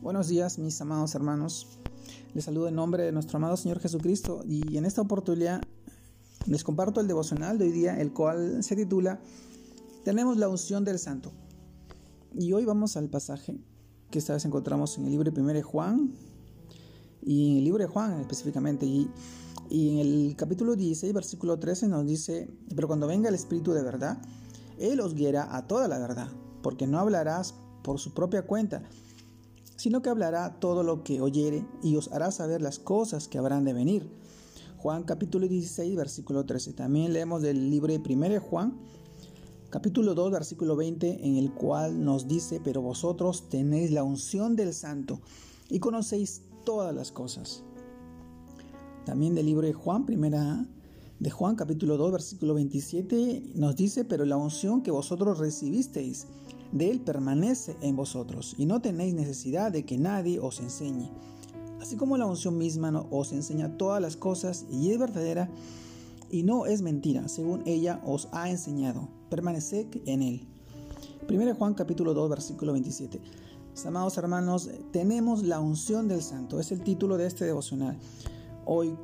Buenos días, mis amados hermanos. Les saludo en nombre de nuestro amado Señor Jesucristo y en esta oportunidad les comparto el devocional de hoy día, el cual se titula Tenemos la unción del Santo. Y hoy vamos al pasaje que esta vez encontramos en el libro de 1 Juan y en el libro de Juan específicamente. Y, y en el capítulo 16, versículo 13 nos dice, pero cuando venga el Espíritu de verdad, Él os guiará a toda la verdad, porque no hablarás por su propia cuenta, sino que hablará todo lo que oyere y os hará saber las cosas que habrán de venir. Juan capítulo 16, versículo 13. También leemos del libro de 1 Juan, capítulo 2, versículo 20, en el cual nos dice, pero vosotros tenéis la unción del santo y conocéis todas las cosas. También del libro de Juan, primera de Juan capítulo 2, versículo 27, nos dice, pero la unción que vosotros recibisteis, de Él permanece en vosotros y no tenéis necesidad de que nadie os enseñe. Así como la unción misma os enseña todas las cosas y es verdadera y no es mentira, según ella os ha enseñado. Permaneced en Él. 1 Juan capítulo 2 versículo 27. amados hermanos, tenemos la unción del Santo. Es el título de este devocional. Hoy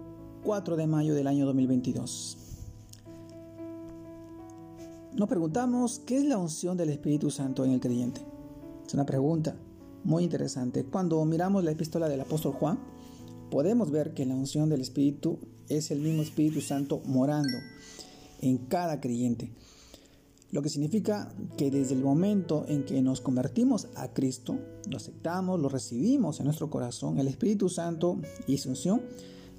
4 de mayo del año 2022. Nos preguntamos, ¿qué es la unción del Espíritu Santo en el creyente? Es una pregunta muy interesante. Cuando miramos la epístola del apóstol Juan, podemos ver que la unción del Espíritu es el mismo Espíritu Santo morando en cada creyente. Lo que significa que desde el momento en que nos convertimos a Cristo, lo aceptamos, lo recibimos en nuestro corazón, el Espíritu Santo y su unción,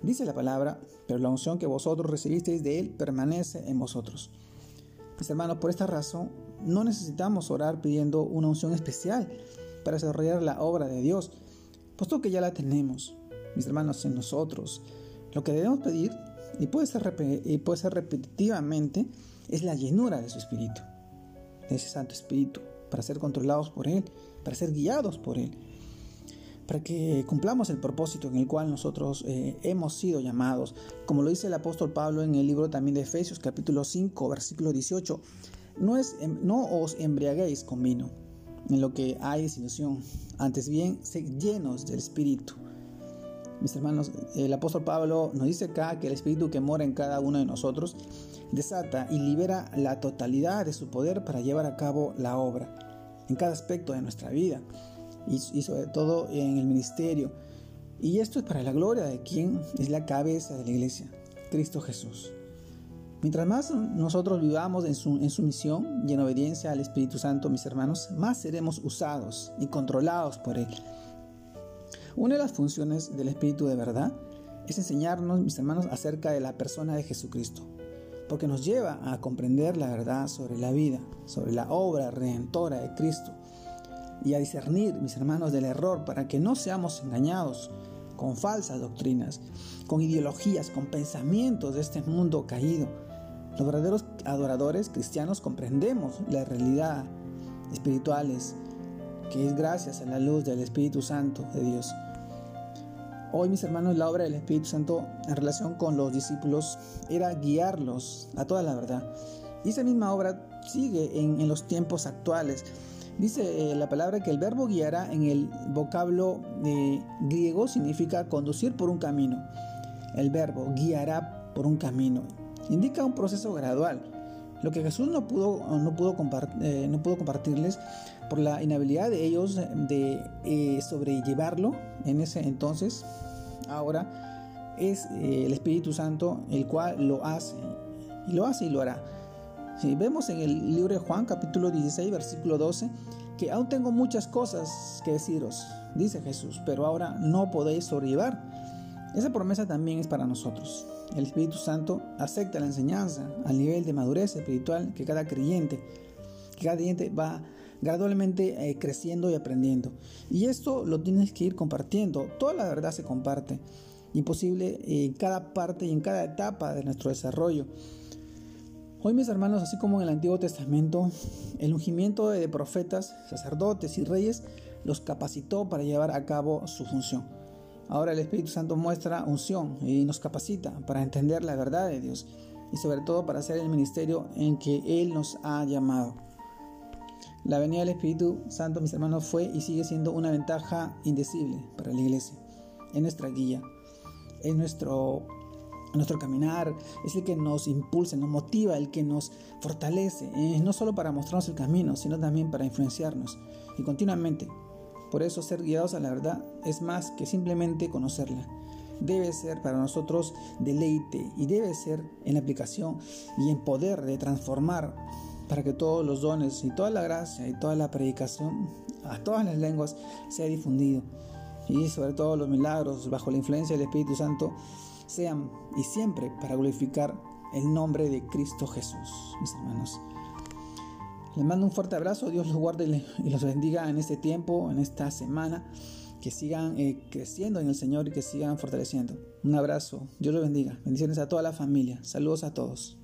dice la palabra, pero la unción que vosotros recibisteis de Él permanece en vosotros. Mis hermanos, por esta razón no necesitamos orar pidiendo una unción especial para desarrollar la obra de Dios, puesto que ya la tenemos, mis hermanos, en nosotros. Lo que debemos pedir, y puede ser, y puede ser repetitivamente, es la llenura de su Espíritu, de ese Santo Espíritu, para ser controlados por Él, para ser guiados por Él, para que cumplamos el propósito en el cual nosotros eh, hemos sido llamados. Como lo dice el apóstol Pablo en el libro también de Efesios capítulo 5 versículo 18, no, em, no os embriaguéis con vino, en lo que hay desilusión, antes bien, sed llenos del Espíritu. Mis hermanos, el apóstol Pablo nos dice acá que el Espíritu que mora en cada uno de nosotros desata y libera la totalidad de su poder para llevar a cabo la obra en cada aspecto de nuestra vida y, sobre todo en el ministerio. Y esto es para la gloria de quien es la cabeza de la iglesia, Cristo Jesús. Mientras más nosotros vivamos en su, en su misión y en obediencia al Espíritu Santo, mis hermanos, más seremos usados y controlados por Él. Una de las funciones del Espíritu de verdad es enseñarnos, mis hermanos, acerca de la persona de Jesucristo, porque nos lleva a comprender la verdad sobre la vida, sobre la obra redentora de Cristo y a discernir, mis hermanos, del error para que no seamos engañados con falsas doctrinas, con ideologías, con pensamientos de este mundo caído. Los verdaderos adoradores cristianos comprendemos la realidad espirituales que es gracias a la luz del Espíritu Santo de Dios. Hoy, mis hermanos, la obra del Espíritu Santo en relación con los discípulos era guiarlos a toda la verdad. Y esa misma obra sigue en, en los tiempos actuales Dice eh, la palabra que el verbo guiará en el vocablo eh, griego significa conducir por un camino. El verbo guiará por un camino indica un proceso gradual. Lo que Jesús no pudo, no pudo, eh, no pudo compartirles por la inhabilidad de ellos de sobrellevarlo en ese entonces, ahora es el Espíritu Santo el cual lo hace. Y lo hace y lo hará. Vemos en el libro de Juan capítulo 16 versículo 12 que aún tengo muchas cosas que deciros, dice Jesús, pero ahora no podéis sobrellevar. Esa promesa también es para nosotros. El Espíritu Santo acepta la enseñanza al nivel de madurez espiritual que cada creyente, cada creyente va gradualmente eh, creciendo y aprendiendo. Y esto lo tienes que ir compartiendo. Toda la verdad se comparte. Imposible en cada parte y en cada etapa de nuestro desarrollo. Hoy mis hermanos, así como en el Antiguo Testamento, el ungimiento de profetas, sacerdotes y reyes los capacitó para llevar a cabo su función. Ahora el Espíritu Santo muestra unción y nos capacita para entender la verdad de Dios y sobre todo para hacer el ministerio en que Él nos ha llamado. La venida del Espíritu Santo, mis hermanos, fue y sigue siendo una ventaja indecible para la iglesia. Es nuestra guía, es nuestro, nuestro caminar, es el que nos impulsa, nos motiva, el que nos fortalece, eh, no solo para mostrarnos el camino, sino también para influenciarnos. Y continuamente. Por eso ser guiados a la verdad es más que simplemente conocerla. Debe ser para nosotros deleite y debe ser en la aplicación y en poder de transformar para que todos los dones y toda la gracia y toda la predicación a todas las lenguas sea difundido y sobre todo los milagros bajo la influencia del Espíritu Santo sean y siempre para glorificar el nombre de Cristo Jesús, mis hermanos. Les mando un fuerte abrazo, Dios los guarde y los bendiga en este tiempo, en esta semana que sigan eh, creciendo en el Señor y que sigan fortaleciendo. Un abrazo, Dios los bendiga. Bendiciones a toda la familia. Saludos a todos.